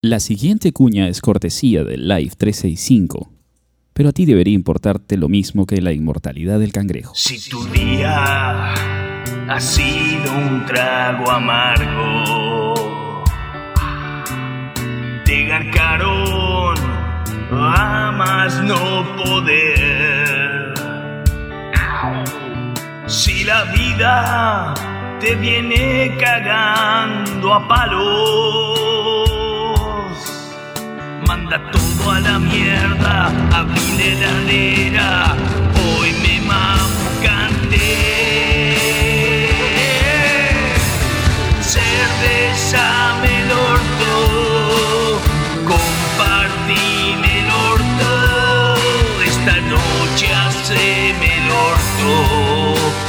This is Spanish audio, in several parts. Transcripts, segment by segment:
La siguiente cuña es cortesía del Live 365, pero a ti debería importarte lo mismo que la inmortalidad del cangrejo. Si tu día ha sido un trago amargo, te garcaron a más no poder. Si la vida te viene cagando a palos, manda todo a la mierda, abrí la heladera, hoy me mamucanté. Cerveza me el orto, compartí el orto, esta noche haceme el orto.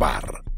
bar.